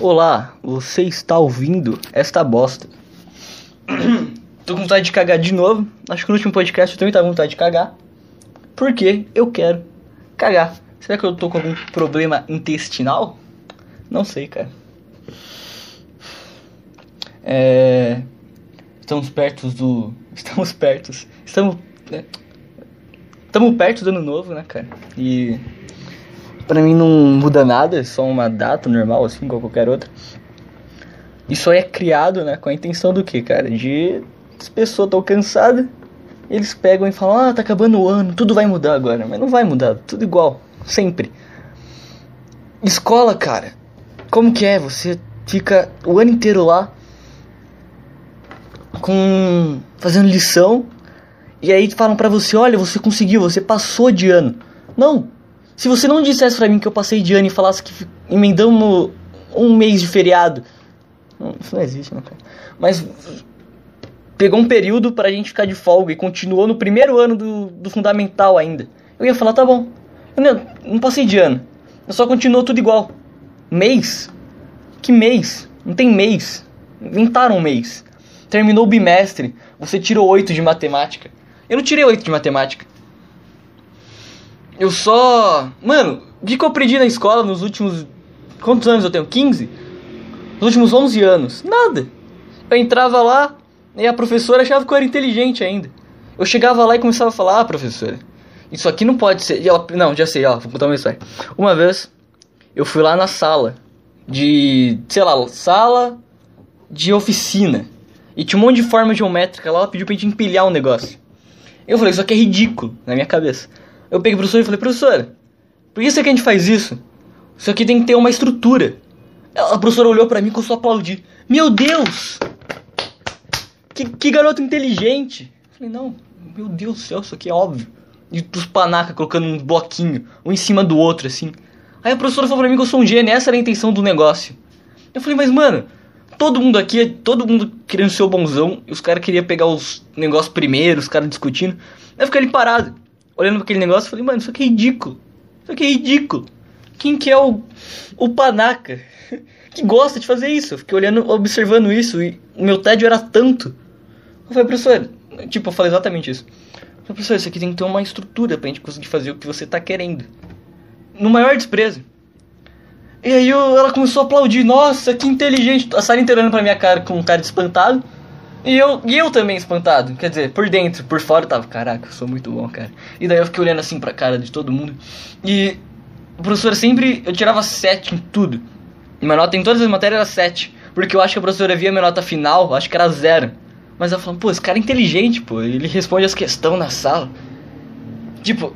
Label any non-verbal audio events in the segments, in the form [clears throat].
Olá, você está ouvindo esta bosta. [clears throat] tô com vontade de cagar de novo. Acho que no último podcast eu também tava com vontade de cagar. Porque eu quero cagar. Será que eu tô com algum problema intestinal? Não sei, cara. É... Estamos perto do. [laughs] Estamos perto. Estamos. Né? Estamos perto do ano novo, né, cara? E Pra mim não muda nada, é só uma data normal, assim, como qualquer outra. Isso aí é criado, né, com a intenção do que, cara? De as pessoas tão cansadas, eles pegam e falam, ah, tá acabando o ano, tudo vai mudar agora. Mas não vai mudar, tudo igual, sempre. Escola, cara, como que é? Você fica o ano inteiro lá com fazendo lição e aí falam para você, olha, você conseguiu, você passou de ano. Não, se você não dissesse pra mim que eu passei de ano e falasse que emendamos um mês de feriado. Não, isso não existe, né, cara? Mas pegou um período pra gente ficar de folga e continuou no primeiro ano do, do fundamental ainda. Eu ia falar, tá bom. Eu não, não passei de ano. Eu só continuou tudo igual. Mês? Que mês? Não tem mês. Inventaram um mês. Terminou o bimestre. Você tirou 8 de matemática. Eu não tirei 8 de matemática. Eu só. Mano, o que, eu aprendi na escola nos últimos. Quantos anos eu tenho? 15? Nos últimos 11 anos? Nada. Eu entrava lá e a professora achava que eu era inteligente ainda. Eu chegava lá e começava a falar: Ah, professora, isso aqui não pode ser. E ela, não, já sei, ó, vou contar uma história. Uma vez, eu fui lá na sala de. sei lá, sala de oficina. E tinha um monte de forma geométrica lá, ela pediu pra gente empilhar um negócio. Eu falei, isso aqui é ridículo, na minha cabeça. Eu peguei o professor e falei, professora, por que você que a gente faz isso? Isso aqui tem que ter uma estrutura. A professora olhou para mim e começou a aplaudir. Meu Deus! Que, que garoto inteligente! Eu falei, não, meu Deus do céu, isso aqui é óbvio. E os panaca colocando um bloquinho, um em cima do outro, assim. Aí a professora falou pra mim que eu sou um gênio, essa era a intenção do negócio. Eu falei, mas mano, todo mundo aqui, todo mundo querendo ser o bonzão, e os caras queriam pegar os negócios primeiro, os caras discutindo. Aí eu fiquei ali parado olhando aquele negócio, falei, mano, isso aqui é ridículo. Isso aqui é ridículo. Quem que é o, o panaca [laughs] que gosta de fazer isso? Eu fiquei olhando, observando isso e o meu tédio era tanto. Eu falei, professor, tipo, eu falei exatamente isso. Eu falei, professor, isso aqui tem que ter uma estrutura pra gente conseguir fazer o que você tá querendo. No maior desprezo. E aí eu, ela começou a aplaudir, nossa, que inteligente. A Sara inteira olhando pra minha cara com um cara espantado. E eu, e eu também espantado, quer dizer, por dentro, por fora eu tava, caraca, eu sou muito bom, cara. E daí eu fiquei olhando assim pra cara de todo mundo. E o professor sempre, eu tirava 7 em tudo. Minha nota em todas as matérias era 7. Porque eu acho que a professora via minha nota final, acho que era zero. Mas ela falou, pô, esse cara é inteligente, pô, ele responde as questões na sala. Tipo,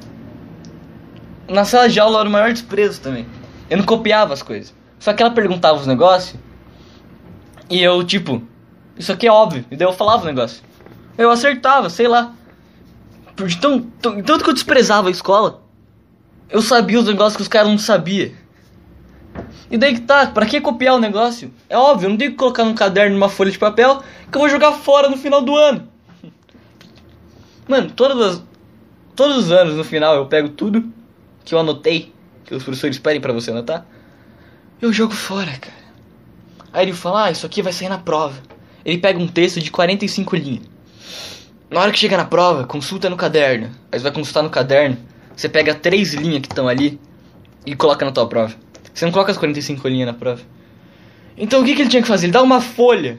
na sala de aula era o maior desprezo também. Eu não copiava as coisas. Só que ela perguntava os negócios. E eu, tipo, isso aqui é óbvio. E daí eu falava o negócio. Eu acertava, sei lá. Por tão, tão, tanto que eu desprezava a escola, eu sabia os negócios que os caras não sabiam. E daí que tá, pra que copiar o negócio? É óbvio, eu não tenho que colocar num caderno, numa folha de papel, que eu vou jogar fora no final do ano. Mano, todas as, todos os anos no final eu pego tudo que eu anotei, que os professores pedem para você anotar, eu jogo fora, cara. Aí ele fala, ah, isso aqui vai sair na prova ele pega um texto de 45 linhas. Na hora que chega na prova, consulta no caderno. Aí você vai consultar no caderno, você pega três linhas que estão ali e coloca na tua prova. Você não coloca as 45 linhas na prova. Então o que, que ele tinha que fazer? Ele dá uma folha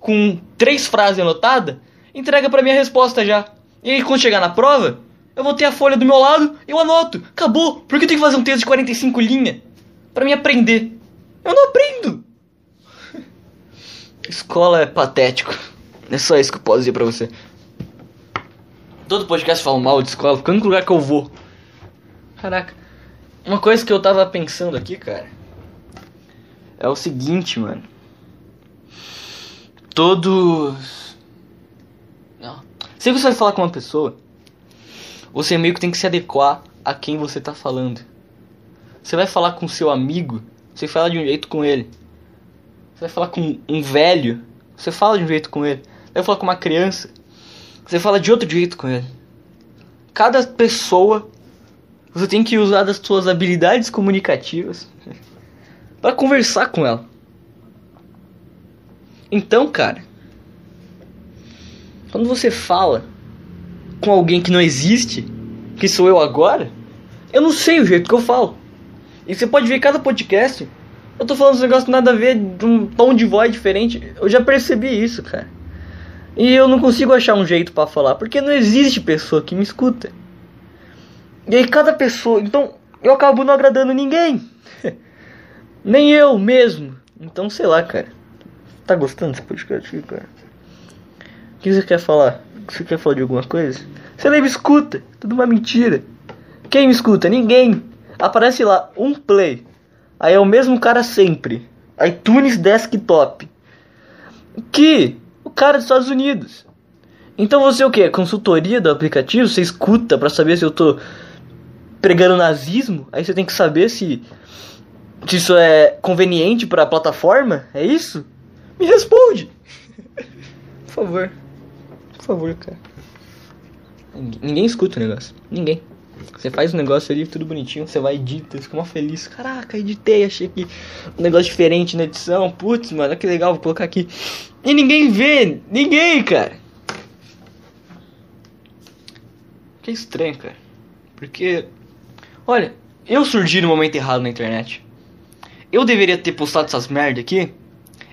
com três frases anotadas, entrega pra minha resposta já. E aí quando chegar na prova, eu vou ter a folha do meu lado e eu anoto. Acabou. Por que eu tenho que fazer um texto de 45 linhas? Pra me aprender. Eu não aprendo. Escola é patético. É só isso que eu posso dizer pra você. Todo podcast fala mal de escola, porque é o lugar que eu vou. Caraca. Uma coisa que eu tava pensando aqui, cara. É o seguinte, mano. Todos. Não. Se você vai falar com uma pessoa, você meio que tem que se adequar a quem você tá falando. Você vai falar com seu amigo, você fala de um jeito com ele. Você vai falar com um velho, você fala de um jeito com ele. Você vai falar com uma criança, você fala de outro jeito com ele. Cada pessoa, você tem que usar das suas habilidades comunicativas [laughs] para conversar com ela. Então, cara, quando você fala com alguém que não existe, que sou eu agora, eu não sei o jeito que eu falo. E você pode ver cada podcast, eu tô falando uns negócios nada a ver, de um tom de voz diferente. Eu já percebi isso, cara. E eu não consigo achar um jeito para falar, porque não existe pessoa que me escuta. E aí cada pessoa, então eu acabo não agradando ninguém. [laughs] Nem eu mesmo. Então, sei lá, cara. Tá gostando desse podcast cara? O que você quer falar? Você quer falar de alguma coisa? Você nem me escuta. Tudo uma mentira. Quem me escuta? Ninguém. Aparece lá, um play. Aí é o mesmo cara sempre. iTunes Desktop. Que o cara dos Estados Unidos. Então você o que? Consultoria do aplicativo? Você escuta para saber se eu tô pregando nazismo? Aí você tem que saber se, se isso é conveniente para a plataforma? É isso? Me responde. Por favor. Por favor, cara. Ninguém escuta o negócio. Ninguém. Você faz um negócio ali, tudo bonitinho, você vai edita, fica mó feliz. Caraca, editei, achei que um negócio diferente na edição. Putz, mano, que legal, vou colocar aqui. E ninguém vê, ninguém, cara. Que estranho, cara. Porque, olha, eu surgi no momento errado na internet. Eu deveria ter postado essas merda aqui.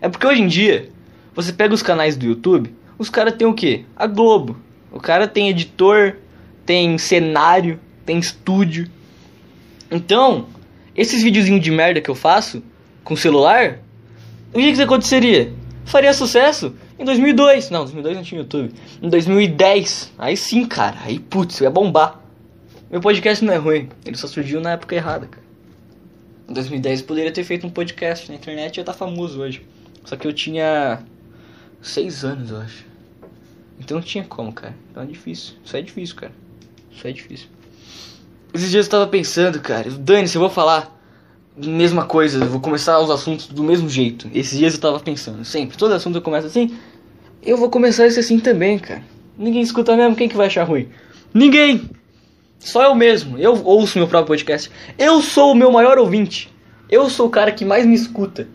É porque hoje em dia, você pega os canais do YouTube, os caras tem o quê? A Globo. O cara tem editor, tem cenário, tem estúdio. Então, esses videozinhos de merda que eu faço com celular, o que, que aconteceria? Faria sucesso em 2002. Não, 2002 não tinha YouTube. Em 2010. Aí sim, cara. Aí, putz, eu ia bombar. Meu podcast não é ruim. Ele só surgiu na época errada, cara. Em 2010 eu poderia ter feito um podcast na internet e ia estar famoso hoje. Só que eu tinha seis anos, eu acho. Então não tinha como, cara. Então é difícil. Isso é difícil, cara. Isso é difícil. Esses dias eu tava pensando, cara, dane-se, eu vou falar mesma coisa, eu vou começar os assuntos do mesmo jeito. Esses dias eu tava pensando, sempre, todo assunto eu começo assim, eu vou começar esse assim também, cara. Ninguém escuta mesmo, quem que vai achar ruim? Ninguém! Só eu mesmo, eu ouço meu próprio podcast. Eu sou o meu maior ouvinte. Eu sou o cara que mais me escuta.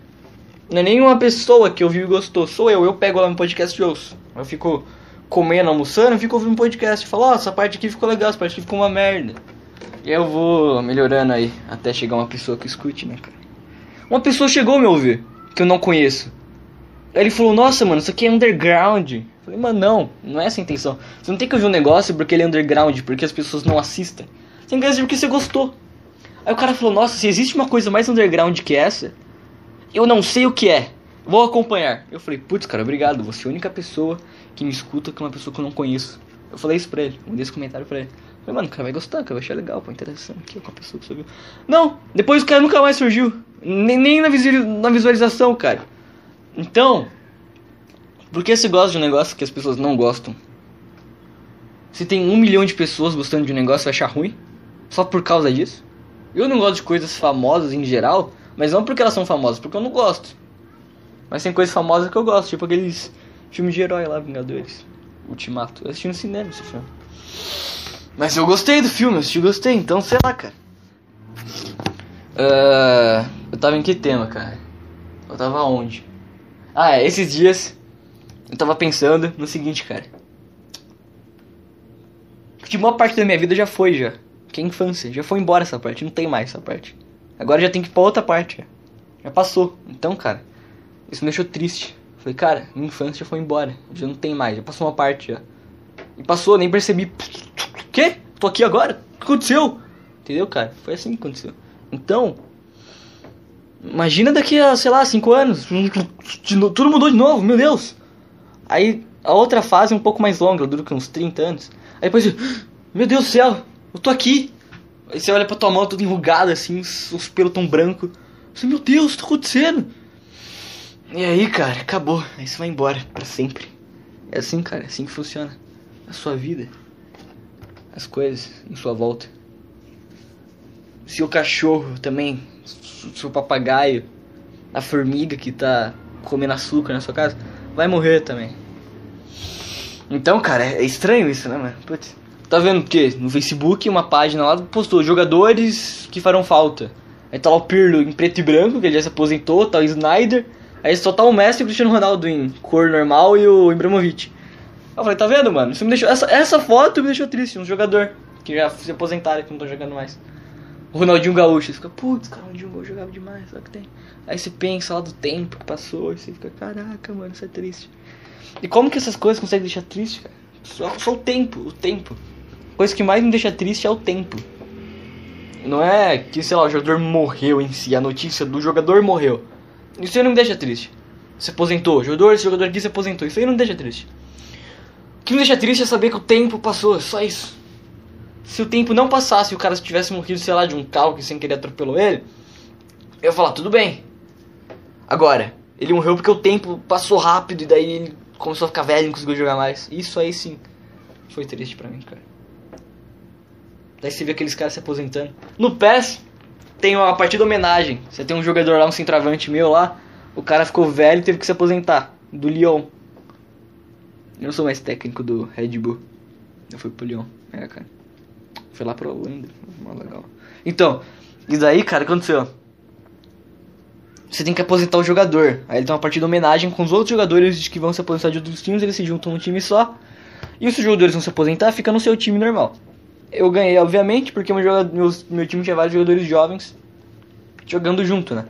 Não é nenhuma pessoa que ouviu e gostou, sou eu. Eu pego lá no podcast e ouço. Eu fico comendo, almoçando, eu fico ouvindo podcast. Falo, ó, oh, essa parte aqui ficou legal, essa parte aqui ficou uma merda. Eu vou melhorando aí, até chegar uma pessoa que escute, né, cara? Uma pessoa chegou a me ouvir, que eu não conheço. Aí ele falou, nossa, mano, isso aqui é underground. Eu falei, mano, não, não é essa a intenção. Você não tem que ouvir um negócio porque ele é underground, porque as pessoas não assistem. Você tem que ouvir porque você gostou. Aí o cara falou, nossa, se existe uma coisa mais underground que essa, eu não sei o que é. Vou acompanhar. Eu falei, putz, cara, obrigado. Você é a única pessoa que me escuta que é uma pessoa que eu não conheço. Eu falei isso pra ele, mandei esse comentário pra ele. Falei, mano, o cara vai gostar, o cara vai achar legal, pô, interessante aqui com a pessoa que subiu. Não, depois o cara nunca mais surgiu. Nem, nem na, na visualização, cara. Então, por que você gosta de um negócio que as pessoas não gostam? Se tem um milhão de pessoas gostando de um negócio, vai achar ruim? Só por causa disso? Eu não gosto de coisas famosas em geral, mas não porque elas são famosas, porque eu não gosto. Mas tem coisas famosas que eu gosto, tipo aqueles filmes de herói lá, Vingadores. Ultimato. Eu assisti no cinema esse filme. Mas eu gostei do filme, eu assisti, gostei, então sei lá, cara. Uh, eu tava em que tema, cara? Eu tava onde? Ah, é, esses dias eu tava pensando no seguinte, cara. Que uma parte da minha vida já foi, já. Que é infância, já foi embora essa parte, não tem mais essa parte. Agora já tem que ir pra outra parte, já. Passou. Então, cara, isso me deixou triste. Falei, cara, minha infância já foi embora, já não tem mais, já passou uma parte já. E passou, nem percebi. Quê? Tô aqui agora? O que aconteceu? Entendeu, cara? Foi assim que aconteceu. Então, imagina daqui a, sei lá, 5 anos, tudo mudou de novo, meu Deus. Aí a outra fase é um pouco mais longa, dura uns 30 anos. Aí depois, [gasps] meu Deus do céu, eu tô aqui. Aí você olha pra tua mão toda enrugada assim, os pelos tão brancos. Você, meu Deus, o tá acontecendo? E aí, cara, acabou. Aí você vai embora para sempre. É assim, cara, é assim que funciona a sua vida. As coisas em sua volta. Seu cachorro também, seu papagaio, a formiga que tá comendo açúcar na sua casa, vai morrer também. Então, cara, é estranho isso, né, mano? Putz. Tá vendo o quê? No Facebook, uma página lá postou jogadores que farão falta. Aí tá lá o Pirlo em preto e branco, que ele já se aposentou, tá o Snyder Aí só tá o Messi e o Cristiano Ronaldo em cor normal e o Ibrahimovic. Eu falei, tá vendo, mano? Isso me deixou, essa, essa foto me deixou triste, um jogador que já se aposentaram que não tô jogando mais. O Ronaldinho Gaúcho, você fica, putz, cara, o Ronaldinho Gaúcho jogava demais, o que tem? Aí você pensa lá do tempo que passou, e você fica, caraca, mano, isso é triste. E como que essas coisas conseguem deixar triste, cara? Só, só o tempo, o tempo. A coisa que mais me deixa triste é o tempo. Não é que, sei lá, o jogador morreu em si, a notícia do jogador morreu. Isso aí não me deixa triste. Se aposentou, jogador, esse jogador aqui se aposentou, isso aí não me deixa triste. Que me deixa triste é saber que o tempo passou, só isso. Se o tempo não passasse e o cara tivesse morrido, sei lá, de um carro que sem querer atropelou ele, eu ia falar, tudo bem. Agora, ele morreu porque o tempo passou rápido e daí ele começou a ficar velho e não conseguiu jogar mais. Isso aí sim foi triste pra mim, cara. Daí você vê aqueles caras se aposentando. No PES tem uma partida homenagem. Você tem um jogador lá, um centroavante meu lá. O cara ficou velho e teve que se aposentar. Do Lyon. Eu não sou mais técnico do Red Bull. Eu fui pro Lyon. É, cara. Foi lá pro Holanda. legal. Então, e daí, cara, aconteceu? Você tem que aposentar o jogador. Aí ele tem uma partida de homenagem com os outros jogadores que vão se aposentar de outros times. Eles se juntam num time só. E os jogadores vão se aposentar, fica no seu time normal. Eu ganhei, obviamente, porque meu, jogador, meu, meu time tinha vários jogadores jovens jogando junto, né?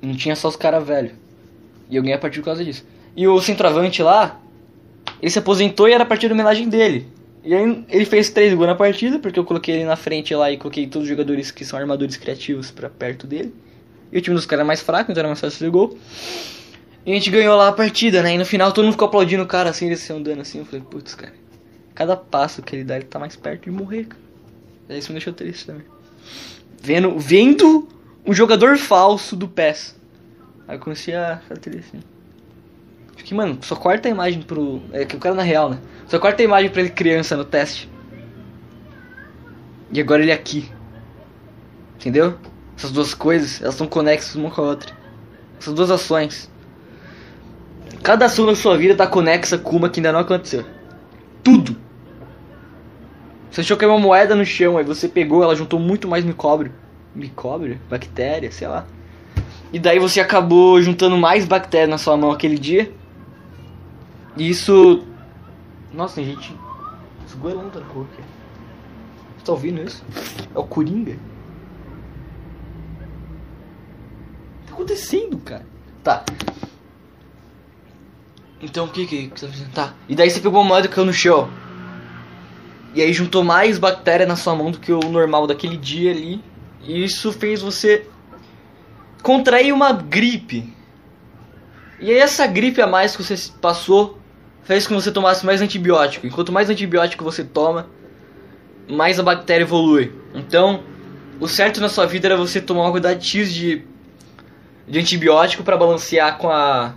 Não tinha só os caras velhos. E eu ganhei a partida por causa disso. E o centroavante lá, ele se aposentou e era a partida de homenagem dele. E aí ele fez três gols na partida, porque eu coloquei ele na frente lá e coloquei todos os jogadores que são armadores criativos para perto dele. E o time dos caras é mais fraco, então era mais fácil fazer gol. E a gente ganhou lá a partida, né? E no final todo mundo ficou aplaudindo o cara assim, ele se andando assim. Eu falei, putz, cara, cada passo que ele dá, ele tá mais perto de morrer, cara. E isso me deixou triste também. Vendo, vendo um jogador falso do PES. Aí eu comecei a ficar triste assim. Fiquei, mano, só corta a imagem pro. É que o cara na real, né? Só corta a imagem pra ele criança no teste. E agora ele aqui. Entendeu? Essas duas coisas, elas estão conexas uma com a outra. Essas duas ações. Cada ação da sua vida tá conexa com uma que ainda não aconteceu. Tudo. Você achou que é uma moeda no chão, aí você pegou, ela juntou muito mais micóbrio. Micóbrio? Bactéria, sei lá. E daí você acabou juntando mais bactéria na sua mão aquele dia. Isso. Nossa, tem gente esgoelando na rua aqui. Você tá ouvindo isso? É o Coringa? tá acontecendo, cara? Tá. Então o que que tá fazendo? Tá. E daí você pegou uma moeda que caiu no chão. E aí juntou mais bactéria na sua mão do que o normal daquele dia ali. E isso fez você contrair uma gripe. E aí essa gripe a mais que você passou fez com que você tomasse mais antibiótico. Enquanto mais antibiótico você toma, mais a bactéria evolui. Então, o certo na sua vida era você tomar uma quantidade X de de antibiótico para balancear com a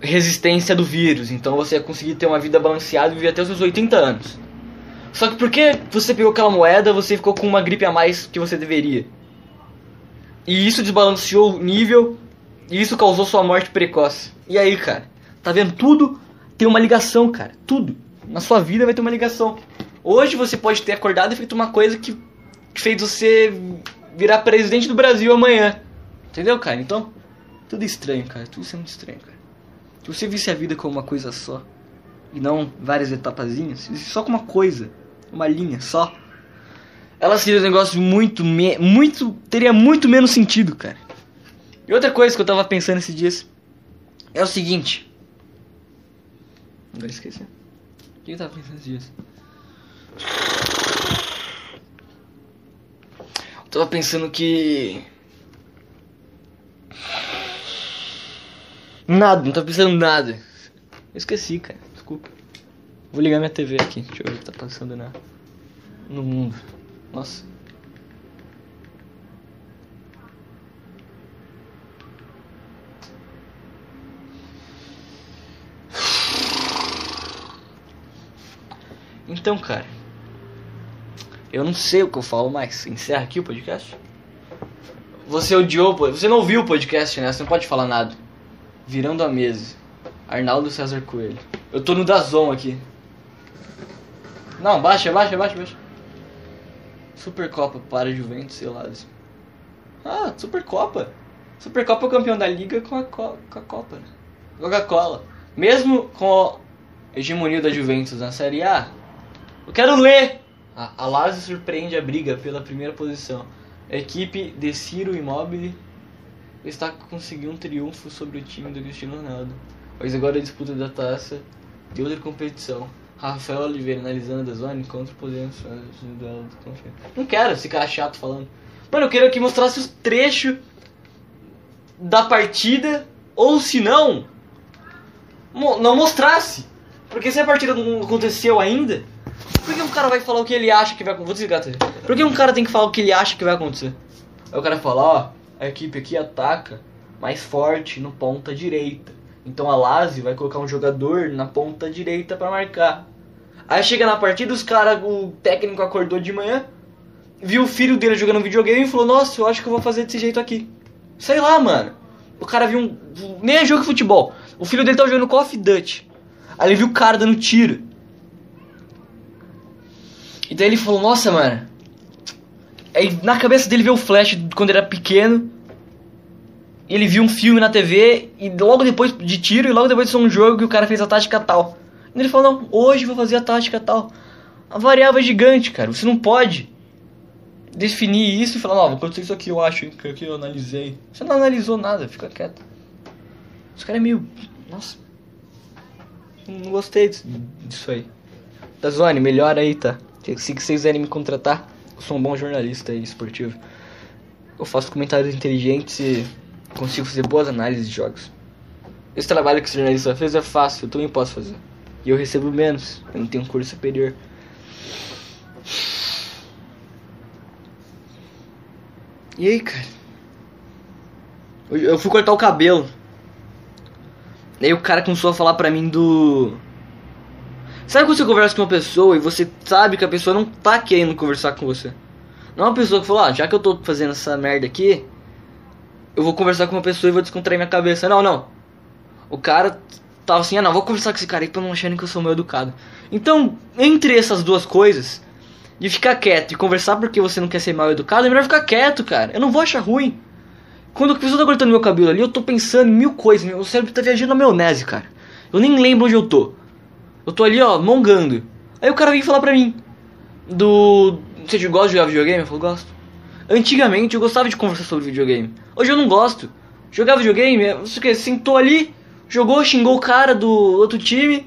resistência do vírus. Então você ia conseguir ter uma vida balanceada e viver até os seus 80 anos. Só que porque você pegou aquela moeda, você ficou com uma gripe a mais que você deveria. E isso desbalanceou o nível e isso causou sua morte precoce. E aí, cara? Tá vendo? Tudo tem uma ligação, cara. Tudo. Na sua vida vai ter uma ligação. Hoje você pode ter acordado e feito uma coisa que fez você virar presidente do Brasil amanhã. Entendeu, cara? Então, tudo estranho, cara. Tudo isso é muito estranho, cara. Se você visse a vida como uma coisa só, e não várias etapazinhas, só como uma coisa, uma linha só, ela seria um negócio muito, muito, teria muito menos sentido, cara. E outra coisa que eu tava pensando esses dias é o seguinte. Agora esqueci. O que eu tava pensando esses dias? Eu tava pensando que Nada, não tô pensando nada. Eu esqueci, cara. Desculpa. Vou ligar minha TV aqui. Deixa eu ver o que tá passando na... no mundo. Nossa. Então, cara. Eu não sei o que eu falo mais. Encerra aqui o podcast? Você odiou, você não ouviu o podcast, né? Você não pode falar nada. Virando a mesa. Arnaldo César Coelho. Eu tô no Dazon aqui. Não, baixa, baixa, baixa, baixa. Supercopa para Juventus, sei lá. Ah, Supercopa. Supercopa é o campeão da liga com a, co com a Copa, né? Coca-Cola. Mesmo com a hegemonia da Juventus na Série A, eu quero ler! A, a Lazio surpreende a briga pela primeira posição. A equipe de Ciro Immobile está conseguindo um triunfo sobre o time do Cristiano Ronaldo. Mas agora a disputa da taça de outra competição. Rafael Oliveira analisando a zona contra podemos Não quero esse cara chato falando. Mano, eu queria que mostrasse os trechos da partida, ou se não, não mostrasse. Porque se a partida não aconteceu ainda, por que um cara vai falar o que ele acha que vai acontecer? Vou desligar TV. Por que um cara tem que falar o que ele acha que vai acontecer? Aí o cara fala, ó, a equipe aqui ataca mais forte no ponta direita. Então a Lazio vai colocar um jogador na ponta direita para marcar. Aí chega na partida, os cara, o técnico acordou de manhã, viu o filho dele jogando videogame e falou: "Nossa, eu acho que eu vou fazer desse jeito aqui". Sei lá, mano. O cara viu um nem é jogo de futebol. O filho dele tá jogando Call of Duty. Aí ele viu o cara dando tiro. E daí ele falou: "Nossa, mano, Aí na cabeça dele veio o flash quando ele era pequeno. Ele viu um filme na TV e logo depois de tiro e logo depois de um jogo que o cara fez a tática tal. E ele falou: "Não, hoje vou fazer a tática tal". A variável é gigante, cara. Você não pode definir isso e falar: "Não, vou acontecer isso aqui, eu acho, que aqui eu analisei". Você não analisou nada, fica quieto. Os caras é meio, nossa. Não gostei disso aí. Da Zone, melhor aí, tá? Se vocês quiserem me contratar, eu sou um bom jornalista esportivo. Eu faço comentários inteligentes e consigo fazer boas análises de jogos. Esse trabalho que esse jornalista fez é fácil, eu também posso fazer. E eu recebo menos, eu não tenho um curso superior. E aí, cara? Eu fui cortar o cabelo. Aí o cara começou a falar pra mim do Sabe quando você conversa com uma pessoa e você sabe que a pessoa não tá querendo conversar com você? Não é uma pessoa que falou, ah, já que eu tô fazendo essa merda aqui, eu vou conversar com uma pessoa e vou descontrair minha cabeça. Não, não. O cara tava assim, ah não, vou conversar com esse cara aí pra não acharem que eu sou mal educado. Então, entre essas duas coisas, de ficar quieto e conversar porque você não quer ser mal educado, é melhor ficar quieto, cara. Eu não vou achar ruim. Quando a pessoa tá cortando meu cabelo ali, eu tô pensando em mil coisas. Meu cérebro tá viajando na maionese, cara. Eu nem lembro onde eu tô. Eu tô ali, ó, mongando. Aí o cara vem falar pra mim do. Você gosta de jogar videogame? Eu falo, gosto. Antigamente eu gostava de conversar sobre videogame. Hoje eu não gosto. Jogar videogame, é, você que sentou ali, jogou, xingou o cara do outro time.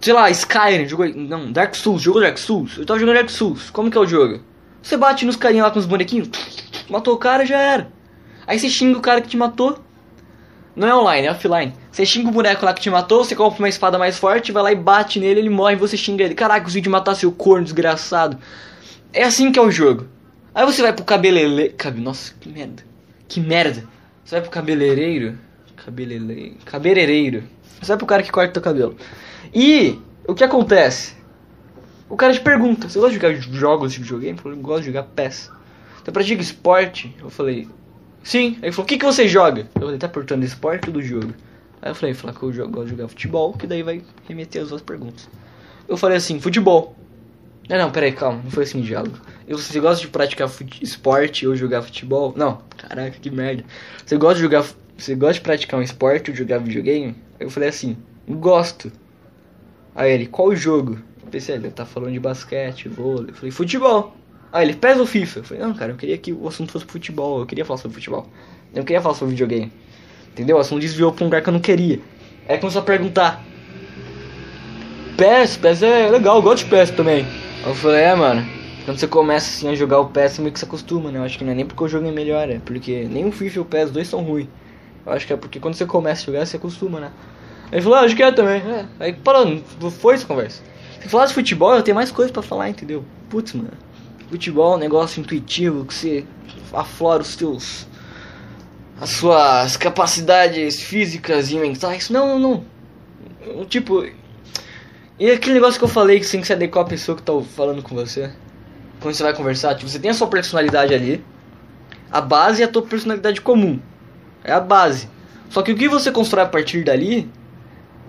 Sei lá, Skyrim, jogou. Não, Dark Souls, jogou Dark Souls. Eu tava jogando Dark Souls. Como que é o jogo? Você bate nos carinhos lá com os bonequinhos, matou o cara já era. Aí você xinga o cara que te matou. Não é online, é offline. Você xinga o boneco lá que te matou, você compra uma espada mais forte, vai lá e bate nele, ele morre, você xinga ele. Caraca, consegui te matar seu corno desgraçado. É assim que é o jogo. Aí você vai pro cabeleireiro. Cabe... Nossa, que merda. Que merda. Você vai pro cabeleireiro. Cabeleireiro. Cabeleireiro. Você vai pro cara que corta teu cabelo. E o que acontece? O cara te pergunta: Você gosta de jogar jogos de videogame? Eu falei: Gosto de jogar PES. Você pratica esporte? Eu falei: Sim. Aí ele falou: O que, que você joga? Eu falei: Tá perguntando esporte do jogo? Aí eu falei, que eu gosto de jogar futebol, que daí vai remeter as duas perguntas. Eu falei assim, futebol. Não, não, peraí, calma, não foi assim o diálogo. Eu, você gosta de praticar esporte ou jogar futebol? Não, caraca, que merda. Você gosta de jogar. Você gosta de praticar um esporte ou jogar videogame? Eu falei assim, gosto. Aí ele, qual jogo? Eu pensei, ele tá falando de basquete, vôlei. Eu falei, futebol. Aí ele, pesa o FIFA? Eu falei, não, cara, eu queria que o assunto fosse futebol, eu queria falar sobre futebol. Eu queria falar sobre videogame. Entendeu? O assunto desviou pra um lugar que eu não queria. Aí começou a perguntar. PES, PES é legal, eu gosto de PES também. Eu falei, é, mano. Quando você começa assim a jogar o PES, meio que se acostuma, né? Eu acho que não é nem porque o jogo é melhor, é porque nem o FIFA e o PES dois são ruins. Eu acho que é porque quando você começa a jogar, você acostuma, né? Ele falou, ah, acho que é também. É. Aí parou, foi essa conversa. Se falar de futebol, eu tenho mais coisa para falar, entendeu? Putz, mano. Futebol é um negócio intuitivo que você aflora os teus as suas capacidades físicas e mentais. Não, não, não. Tipo. E aquele negócio que eu falei que você tem que se adequar à pessoa que tá falando com você. Quando você vai conversar, tipo, você tem a sua personalidade ali. A base é a tua personalidade comum. É a base. Só que o que você constrói a partir dali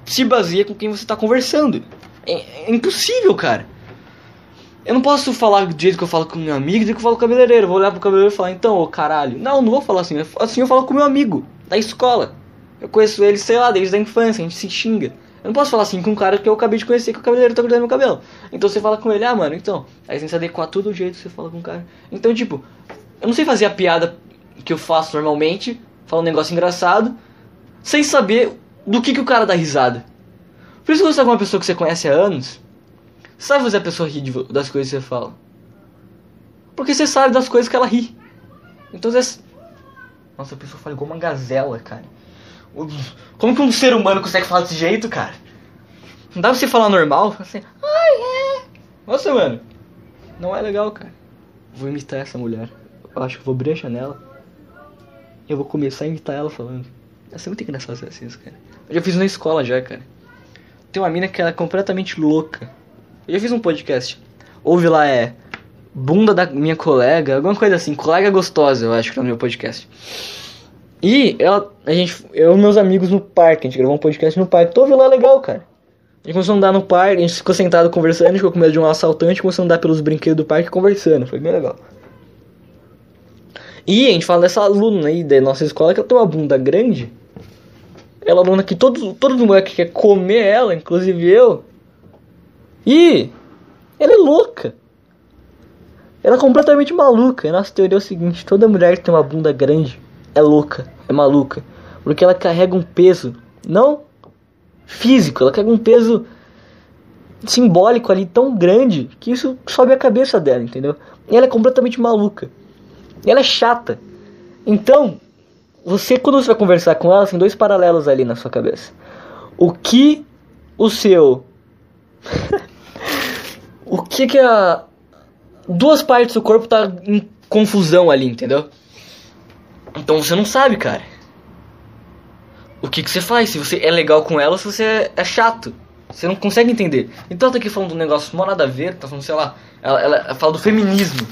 se baseia com quem você está conversando. É, é, impossível, cara. Eu não posso falar do jeito que eu falo com meu amigo, do jeito que eu falo com o cabeleireiro. Eu vou olhar pro cabeleireiro e falar, então, ô caralho. Não, não vou falar assim. Assim eu falo com meu amigo, da escola. Eu conheço ele, sei lá, desde a infância, a gente se xinga. Eu não posso falar assim com um cara que eu acabei de conhecer que o cabeleireiro tá cuidando do meu cabelo. Então você fala com ele, ah, mano, então. Aí você se adequar a todo o jeito que você fala com o cara. Então, tipo, eu não sei fazer a piada que eu faço normalmente, falar um negócio engraçado, sem saber do que, que o cara dá risada. Por isso que você tá com uma pessoa que você conhece há anos, sabe fazer a pessoa rir das coisas que você fala. Porque você sabe das coisas que ela ri. Então você. Nossa, a pessoa fala igual uma gazela, cara. Como que um ser humano consegue falar desse jeito, cara? Não dá pra você falar normal? Assim, ai, é. Nossa, mano. Não é legal, cara. Vou imitar essa mulher. Eu acho que vou abrir a janela. Eu vou começar a imitar ela falando. É muito engraçado fazer assim, cara. Eu já fiz na escola já, cara. Tem uma mina que ela é completamente louca. Eu já fiz um podcast. Ouve lá, é. Bunda da minha colega, alguma coisa assim. Colega gostosa, eu acho que é o meu podcast. E ela, a gente, eu e meus amigos no parque, a gente gravou um podcast no parque. Tô lá legal, cara. A gente começou a andar no parque, a gente ficou sentado conversando, a gente ficou com medo de um assaltante, começou a andar pelos brinquedos do parque conversando. Foi bem legal. E a gente fala dessa aluna aí da nossa escola que ela tem uma bunda grande. Ela é aluna que todo, todo mundo que quer comer ela, inclusive eu. E ela é louca. Ela é completamente maluca. E nossa teoria é o seguinte: toda mulher que tem uma bunda grande é louca, é maluca. Porque ela carrega um peso, não físico, ela carrega um peso simbólico ali tão grande que isso sobe a cabeça dela, entendeu? E ela é completamente maluca. E ela é chata. Então, você quando você vai conversar com ela, tem dois paralelos ali na sua cabeça. O que o seu que que a duas partes do corpo tá em confusão ali, entendeu? Então você não sabe, cara. O que que você faz? Se você é legal com ela, se você é chato. Você não consegue entender. Então tá aqui falando de um negócio mó nada a ver, tá falando, sei lá, ela, ela fala do feminismo.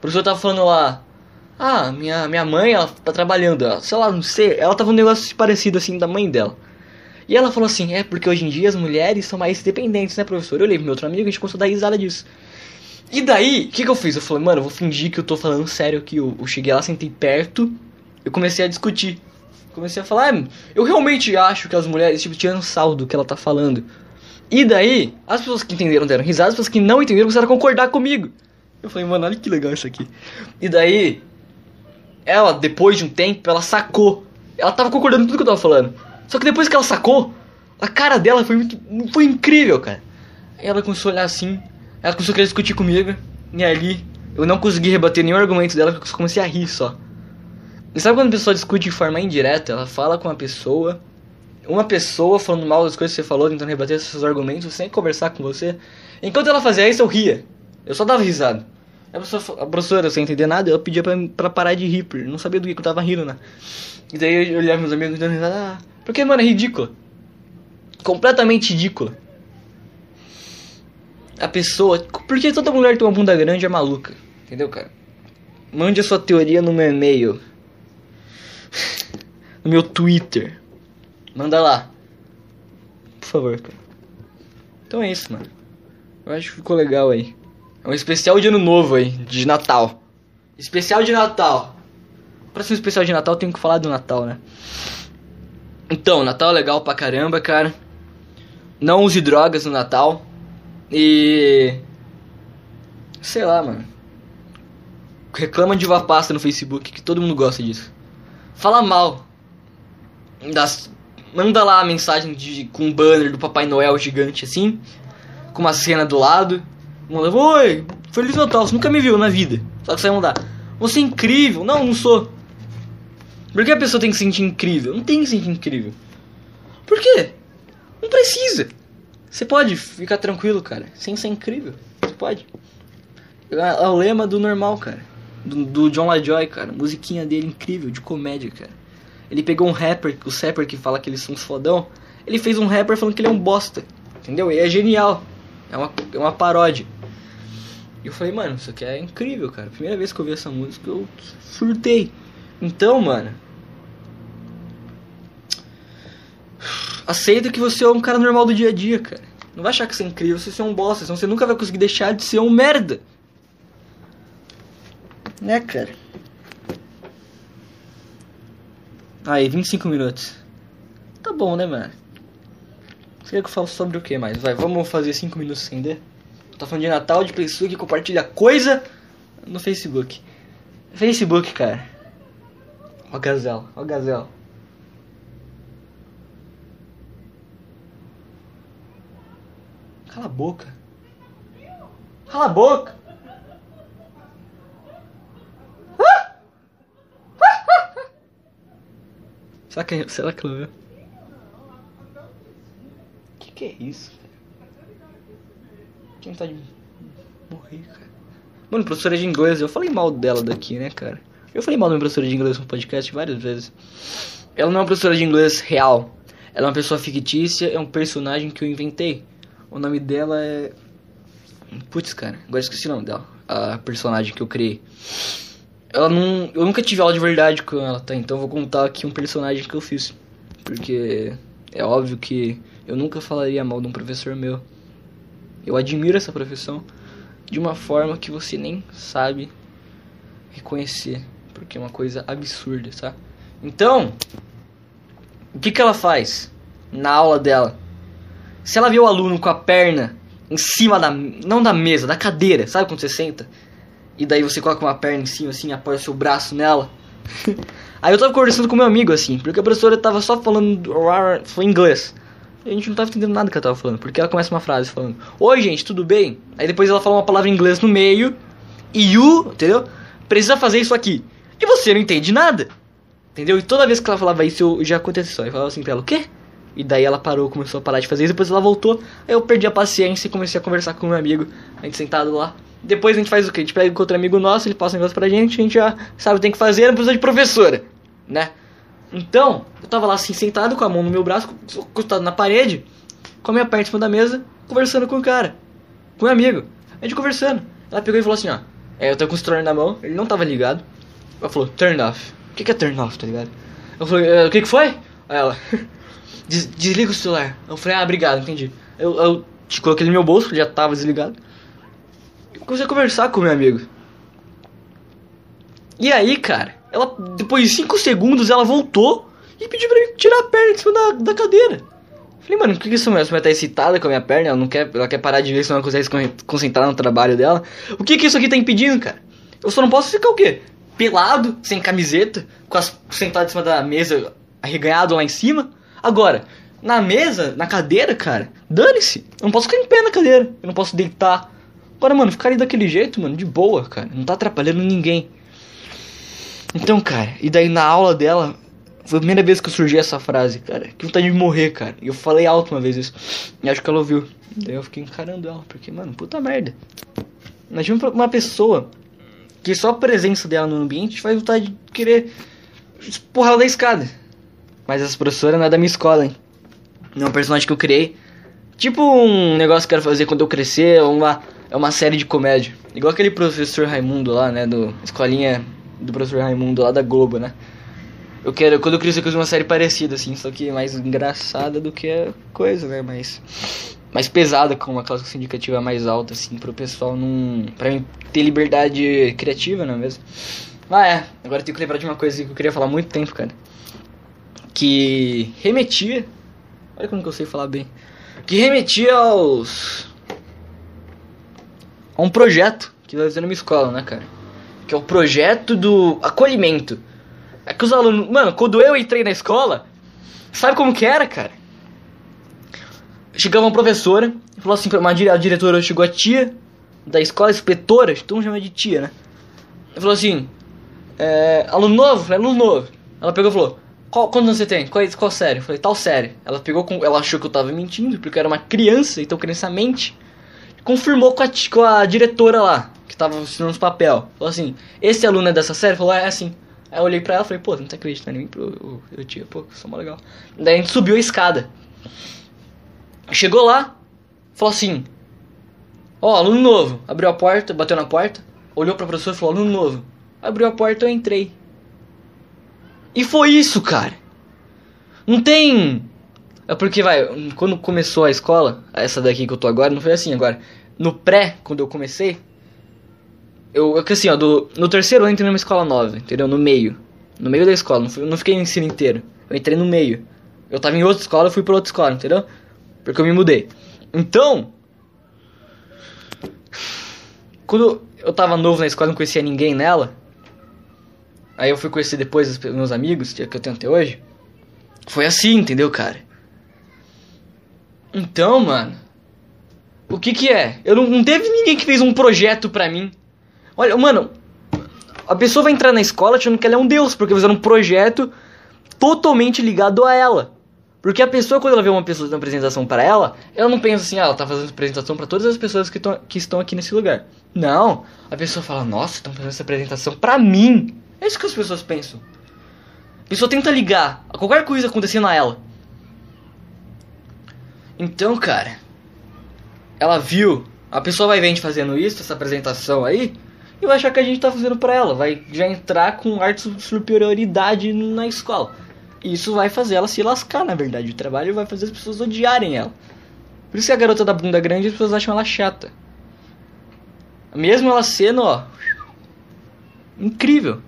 Por isso eu tava falando lá, ah, minha, minha mãe, ela tá trabalhando, ela, sei lá, não sei, ela tava um negócio parecido assim da mãe dela. E ela falou assim, é porque hoje em dia as mulheres são mais dependentes, né, professor? Eu olhei pro meu outro amigo e a gente começou a dar risada disso. E daí, o que, que eu fiz? Eu falei, mano, eu vou fingir que eu tô falando sério aqui. Eu, eu cheguei lá, sentei perto, eu comecei a discutir. Comecei a falar, ah, eu realmente acho que as mulheres, tipo, tirando saldo que ela tá falando. E daí, as pessoas que entenderam deram risada, as pessoas que não entenderam começaram a concordar comigo. Eu falei, mano, olha que legal isso aqui. E daí, ela, depois de um tempo, ela sacou. Ela tava concordando com tudo que eu tava falando. Só que depois que ela sacou, a cara dela foi muito. Foi incrível, cara. Ela começou a olhar assim. Ela começou a querer discutir comigo. E ali, eu não consegui rebater nenhum argumento dela, porque eu comecei a rir só. E sabe quando a pessoa discute de forma indireta? Ela fala com uma pessoa, uma pessoa falando mal das coisas que você falou, tentando rebater seus argumentos, sem conversar com você. Enquanto ela fazia isso, eu ria. Eu só dava risada. A professora, a professora sem entender nada, ela pedia pra, pra parar de rir, não sabia do que, que eu tava rindo, né? E daí eu olhava meus amigos dando risada, ah, porque, mano, é ridícula. Completamente ridícula. A pessoa. Porque toda mulher que tem uma bunda grande é maluca. Entendeu, cara? Mande a sua teoria no meu e-mail no meu Twitter. Manda lá. Por favor, cara. Então é isso, mano. Eu acho que ficou legal aí. É um especial de ano novo aí, de Natal. Especial de Natal. Um especial de Natal, tenho que falar do Natal, né? Então, Natal é legal pra caramba, cara. Não use drogas no Natal. E. Sei lá, mano. Reclama de uva pasta no Facebook, que todo mundo gosta disso. Fala mal das, manda lá a mensagem de, com um banner do Papai Noel gigante assim, com uma cena do lado. Manda, oi, Feliz Natal, você nunca me viu na vida. Só que você vai mandar, você é incrível. Não, não sou. Por que a pessoa tem que se sentir incrível? Não tem que se sentir incrível. Por quê? Não precisa. Você pode ficar tranquilo, cara, sem ser incrível. Você pode. É, é o lema do normal, cara. Do, do John LaJoy, cara. Musiquinha dele incrível, de comédia, cara. Ele pegou um rapper, o rapper que fala que eles são uns fodão. Ele fez um rapper falando que ele é um bosta. Entendeu? E é genial. É uma, é uma paródia. E eu falei, mano, isso aqui é incrível, cara. Primeira vez que eu vi essa música, eu surtei. Então, mano. Aceita que você é um cara normal do dia a dia, cara. Não vai achar que você é incrível você é um bosta, senão você nunca vai conseguir deixar de ser um merda. Né, cara? Aí, 25 minutos. Tá bom, né, mano? Você quer que eu fale sobre o que mais? Vai, vamos fazer 5 minutos sem D? Tô falando de Natal, de pessoa que compartilha coisa no Facebook. Facebook, cara. Ó Gazela, ó Gazela. Cala a boca. Cala a boca. Será que, será que ela viu? Que que é isso? Quem tá de morrer, cara? Mano, professora de inglês, eu falei mal dela daqui, né, cara? Eu falei mal da minha professora de inglês no podcast várias vezes. Ela não é uma professora de inglês real. Ela é uma pessoa fictícia, é um personagem que eu inventei. O nome dela é. Putz, cara, agora esqueci o nome dela. A personagem que eu criei. Ela não. Eu nunca tive aula de verdade com ela, tá? Então eu vou contar aqui um personagem que eu fiz. Porque é óbvio que eu nunca falaria mal de um professor meu. Eu admiro essa profissão de uma forma que você nem sabe reconhecer. Porque é uma coisa absurda, tá? Então, o que, que ela faz na aula dela? Se ela vê o aluno com a perna em cima da. Não da mesa, da cadeira, sabe quando você senta? E daí você coloca uma perna em cima, assim, apoia o seu braço nela. [laughs] Aí eu tava conversando com meu amigo, assim, porque a professora tava só falando foi inglês. E a gente não tava entendendo nada que ela tava falando, porque ela começa uma frase falando: Oi, gente, tudo bem? Aí depois ela fala uma palavra em inglês no meio, e you, entendeu? Precisa fazer isso aqui. E você não entende nada, entendeu? E toda vez que ela falava isso, eu já aconteceu. Eu falava assim pra ela: O quê? E daí ela parou, começou a parar de fazer isso, depois ela voltou. Aí eu perdi a paciência e comecei a conversar com meu amigo, a gente sentado lá. Depois a gente faz o quê? A gente pega outro amigo nosso, ele passa um negócio pra gente, a gente já sabe o que tem que fazer, não precisa de professora, né? Então, eu tava lá assim, sentado com a mão no meu braço, encostado na parede, com a minha perna em cima da mesa, conversando com o cara, com o meu amigo. A gente conversando. Ela pegou e falou assim, ó, é, eu tô com o na mão, ele não tava ligado. Ela falou, turn off. O que, que é turn off, tá ligado? Eu falei, é, o que que foi? Aí ela, [laughs] Des desliga o celular. Eu falei, ah, obrigado, entendi. Eu, eu te coloquei no meu bolso, que já tava desligado. Eu comecei a conversar com o meu amigo. E aí, cara, ela, depois de 5 segundos, ela voltou e pediu pra eu tirar a perna de cima da, da cadeira. Falei, mano, por que essa mulher, essa mulher tá excitada com a minha perna? Ela não quer, ela quer parar de ver se não consegue se concentrar no trabalho dela. O que que isso aqui tá impedindo, cara? Eu só não posso ficar o quê? Pelado, sem camiseta, com as, sentado em cima da mesa, arreganhado lá em cima? Agora, na mesa, na cadeira, cara, dane-se. Eu não posso ficar em pé na cadeira. Eu não posso deitar. Agora, mano, ficar ali daquele jeito, mano, de boa, cara. Não tá atrapalhando ninguém. Então, cara, e daí na aula dela, foi a primeira vez que eu surgi essa frase, cara. Que vontade de morrer, cara. E eu falei alto uma vez isso. E acho que ela ouviu. Daí eu fiquei encarando ela, porque, mano, puta merda. Imagina uma pessoa que só a presença dela no ambiente faz vontade de querer empurrar ela da escada. Mas essa professora não é da minha escola, hein? Não é um personagem que eu criei. Tipo um negócio que eu quero fazer quando eu crescer, é uma, é uma série de comédia. Igual aquele professor Raimundo lá, né? Do Escolinha do professor Raimundo lá da Globo, né? Eu quero, quando eu crescer, eu quero uma série parecida, assim, só que mais engraçada do que a coisa, né? Mais, mais pesada, com uma cláusula sindicativa mais alta, assim, pro pessoal não. pra ter liberdade criativa, não é mesmo? Ah, é. Agora eu tenho que lembrar de uma coisa que eu queria falar há muito tempo, cara que remetia. Olha como que eu sei falar bem. Que remetia aos. a um projeto que vai fazer minha escola, né, cara? Que é o projeto do acolhimento. É que os alunos. Mano, quando eu entrei na escola, sabe como que era, cara? Chegava uma professora e falou assim pra uma a diretora, chegou a tia da escola, inspetora, então chama de tia, né? Ela falou assim: é, aluno novo? Falei, aluno novo. Ela pegou e falou: qual, quantos você tem? Qual, qual série? Eu falei, tal série. Ela pegou com. Ela achou que eu tava mentindo, porque eu era uma criança, então criança mente. Confirmou com a, com a diretora lá, que tava assinando os papel. Falou assim, esse aluno é dessa série? Falou, é, assim. Aí eu olhei pra ela e falei, pô, não tá acreditando em mim? Eu, eu, eu pô, sou mó legal. Daí a gente subiu a escada. Chegou lá, falou assim, ó, oh, aluno novo. Abriu a porta, bateu na porta, olhou pra professora e falou, aluno novo. Abriu a porta, eu entrei. E foi isso, cara. Não tem É porque, vai, quando começou a escola, essa daqui que eu tô agora, não foi assim agora. No pré, quando eu comecei, eu, assim, ó, do, no terceiro eu entrei numa escola nova, entendeu? No meio. No meio da escola, não, fui, não fiquei no ensino inteiro. Eu entrei no meio. Eu tava em outra escola, fui pra outra escola, entendeu? Porque eu me mudei. Então, quando eu tava novo na escola, não conhecia ninguém nela. Aí eu fui conhecer depois os meus amigos, que eu tenho até hoje. Foi assim, entendeu, cara? Então, mano. O que que é? Eu não, não teve ninguém que fez um projeto pra mim. Olha, mano. A pessoa vai entrar na escola achando que ela é um deus, porque fizeram um projeto totalmente ligado a ela. Porque a pessoa, quando ela vê uma pessoa fazendo apresentação para ela, ela não pensa assim, ah, ela tá fazendo apresentação para todas as pessoas que, tão, que estão aqui nesse lugar. Não. A pessoa fala, nossa, estão fazendo essa apresentação para mim. É isso que as pessoas pensam. A pessoa tenta ligar a qualquer coisa acontecendo a ela. Então, cara, ela viu, a pessoa vai ver a gente fazendo isso, essa apresentação aí, e vai achar que a gente tá fazendo pra ela. Vai já entrar com arte de superioridade na escola. Isso vai fazer ela se lascar, na verdade. O trabalho vai fazer as pessoas odiarem ela. Por isso que a garota da bunda grande as pessoas acham ela chata. Mesmo ela sendo, ó. Incrível.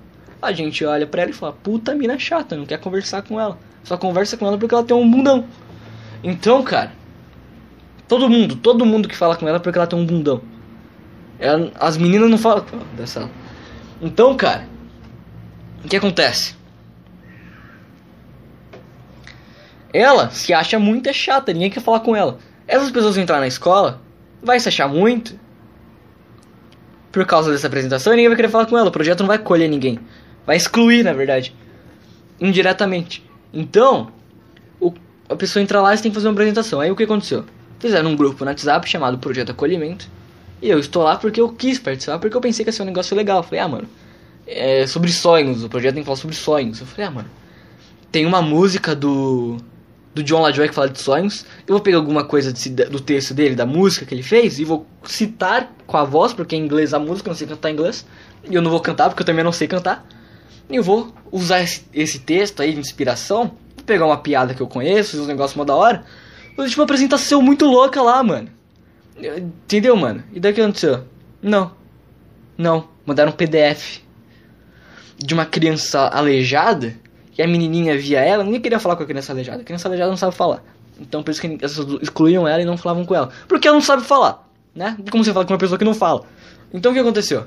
A gente olha pra ela e fala, puta mina chata, não quer conversar com ela. Só conversa com ela porque ela tem um bundão. Então, cara. Todo mundo, todo mundo que fala com ela é porque ela tem um bundão. Ela, as meninas não falam. Dessa. Então, cara. O que acontece? Ela se acha muito chata, ninguém quer falar com ela. Essas pessoas entrar na escola, vai se achar muito. Por causa dessa apresentação, ninguém vai querer falar com ela. O projeto não vai colher ninguém. Vai excluir, na verdade. Indiretamente. Então, o, a pessoa entra lá e tem que fazer uma apresentação. Aí o que aconteceu? Fizeram um grupo no WhatsApp chamado Projeto Acolhimento. E eu estou lá porque eu quis participar, porque eu pensei que ia ser um negócio legal. Eu falei, ah, mano, é sobre sonhos. O projeto tem que falar sobre sonhos. Eu falei, ah, mano, tem uma música do do John LaJoy que fala de sonhos. Eu vou pegar alguma coisa do texto dele, da música que ele fez, e vou citar com a voz, porque é em inglês a música, eu não sei cantar inglês. E eu não vou cantar, porque eu também não sei cantar. E eu vou usar esse, esse texto aí de inspiração, vou pegar uma piada que eu conheço, uns negócios mó da hora. Vou tipo uma apresentação muito louca lá, mano. Entendeu, mano? E daí que aconteceu? Não. Não. Mandaram um PDF de uma criança aleijada que a menininha via ela, ninguém queria falar com a criança aleijada. A criança aleijada não sabe falar. Então por isso que as pessoas excluíam ela e não falavam com ela. Porque ela não sabe falar, né? Como você fala com uma pessoa que não fala. Então o que aconteceu?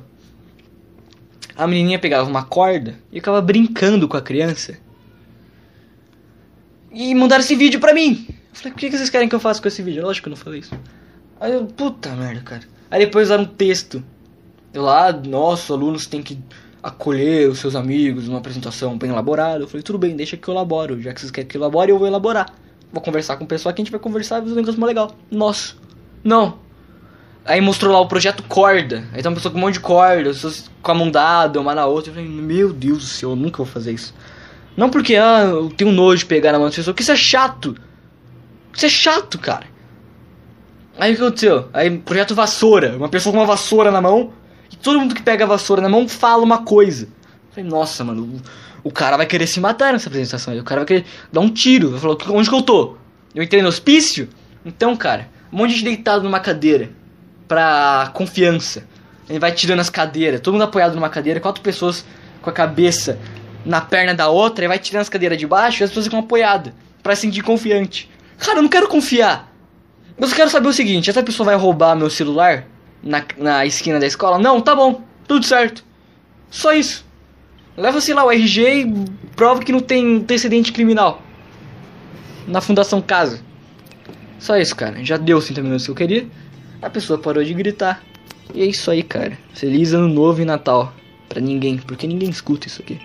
A menininha pegava uma corda e ficava brincando com a criança. E mandaram esse vídeo pra mim. Eu falei, o que vocês querem que eu faça com esse vídeo? Lógico que eu não falei isso. Aí eu, puta merda, cara. Aí depois usaram um texto. Eu lá, nossa, alunos têm que acolher os seus amigos numa apresentação bem elaborada. Eu falei, tudo bem, deixa que eu elaboro. Já que vocês querem que eu elabore, eu vou elaborar. Vou conversar com o pessoal que a gente vai conversar e fazer um negócio mais legal. Nossa. Não. Aí mostrou lá o projeto corda. Aí tem uma pessoa com um monte de corda, pessoas com a mão dada, uma na outra. Eu falei, meu Deus do céu, eu nunca vou fazer isso. Não porque, ah, eu tenho nojo de pegar na mão das pessoas, porque isso é chato. Isso é chato, cara. Aí o que aconteceu? Aí, projeto vassoura. Uma pessoa com uma vassoura na mão todo mundo que pega a vassoura na mão fala uma coisa. Eu falei, nossa, mano, o, o cara vai querer se matar nessa apresentação. O cara vai querer dar um tiro. Eu falei, onde que eu tô? Eu entrei no hospício? Então, cara, um monte de gente deitado numa cadeira. Pra confiança. Ele vai tirando as cadeiras, todo mundo apoiado numa cadeira, quatro pessoas com a cabeça na perna da outra, e vai tirando as cadeiras de baixo e as pessoas ficam apoiadas. Pra se sentir confiante. Cara, eu não quero confiar. Eu só quero saber o seguinte: essa pessoa vai roubar meu celular? Na, na esquina da escola? Não, tá bom, tudo certo. Só isso. Leva, sei lá, o RG e prova que não tem antecedente criminal. Na Fundação Casa. Só isso, cara. Já deu os 30 minutos que eu queria. A pessoa parou de gritar. E é isso aí, cara. Feliz ano novo e Natal. Pra ninguém, porque ninguém escuta isso aqui.